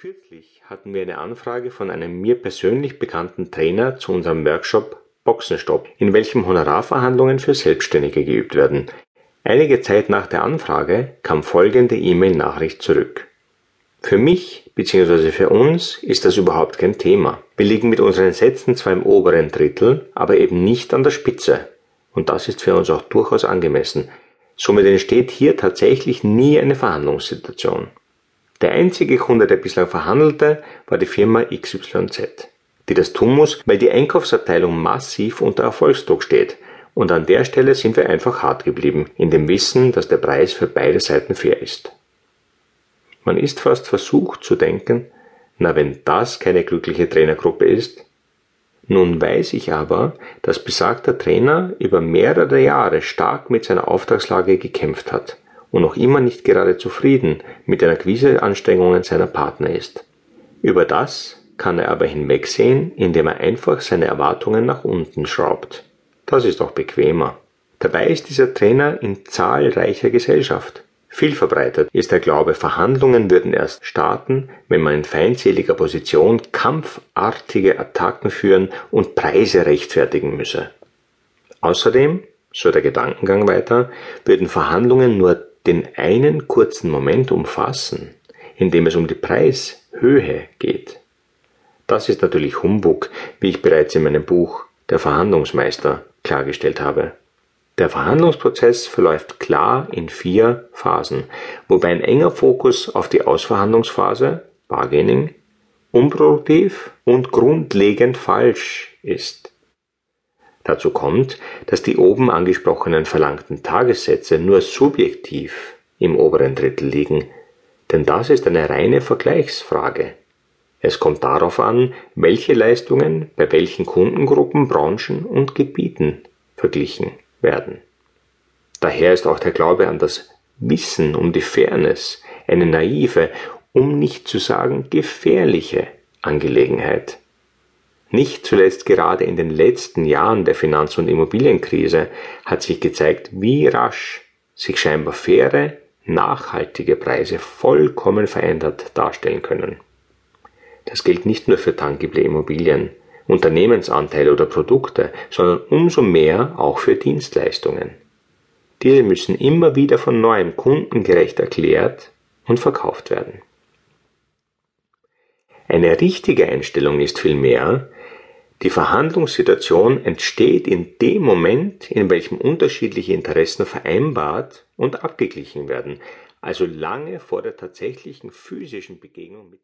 Kürzlich hatten wir eine Anfrage von einem mir persönlich bekannten Trainer zu unserem Workshop Boxenstopp, in welchem Honorarverhandlungen für Selbstständige geübt werden. Einige Zeit nach der Anfrage kam folgende E-Mail-Nachricht zurück. Für mich bzw. für uns ist das überhaupt kein Thema. Wir liegen mit unseren Sätzen zwar im oberen Drittel, aber eben nicht an der Spitze. Und das ist für uns auch durchaus angemessen. Somit entsteht hier tatsächlich nie eine Verhandlungssituation. Der einzige Kunde, der bislang verhandelte, war die Firma XYZ, die das tun muss, weil die Einkaufsabteilung massiv unter Erfolgsdruck steht. Und an der Stelle sind wir einfach hart geblieben, in dem Wissen, dass der Preis für beide Seiten fair ist. Man ist fast versucht zu denken, na wenn das keine glückliche Trainergruppe ist. Nun weiß ich aber, dass besagter Trainer über mehrere Jahre stark mit seiner Auftragslage gekämpft hat und noch immer nicht gerade zufrieden mit den Akquiseanstrengungen seiner Partner ist. Über das kann er aber hinwegsehen, indem er einfach seine Erwartungen nach unten schraubt. Das ist auch bequemer. Dabei ist dieser Trainer in zahlreicher Gesellschaft. Viel verbreitet ist der Glaube, Verhandlungen würden erst starten, wenn man in feindseliger Position kampfartige Attacken führen und Preise rechtfertigen müsse. Außerdem, so der Gedankengang weiter, würden Verhandlungen nur den einen kurzen Moment umfassen, in dem es um die Preishöhe geht. Das ist natürlich Humbug, wie ich bereits in meinem Buch Der Verhandlungsmeister klargestellt habe. Der Verhandlungsprozess verläuft klar in vier Phasen, wobei ein enger Fokus auf die Ausverhandlungsphase, Bargaining, unproduktiv und grundlegend falsch ist. Dazu kommt, dass die oben angesprochenen verlangten Tagessätze nur subjektiv im oberen Drittel liegen, denn das ist eine reine Vergleichsfrage. Es kommt darauf an, welche Leistungen bei welchen Kundengruppen, Branchen und Gebieten verglichen werden. Daher ist auch der Glaube an das Wissen um die Fairness eine naive, um nicht zu sagen gefährliche Angelegenheit. Nicht zuletzt gerade in den letzten Jahren der Finanz- und Immobilienkrise hat sich gezeigt, wie rasch sich scheinbar faire, nachhaltige Preise vollkommen verändert darstellen können. Das gilt nicht nur für tangible Immobilien, Unternehmensanteile oder Produkte, sondern umso mehr auch für Dienstleistungen. Diese müssen immer wieder von neuem kundengerecht erklärt und verkauft werden. Eine richtige Einstellung ist vielmehr, die Verhandlungssituation entsteht in dem Moment, in welchem unterschiedliche Interessen vereinbart und abgeglichen werden, also lange vor der tatsächlichen physischen Begegnung mit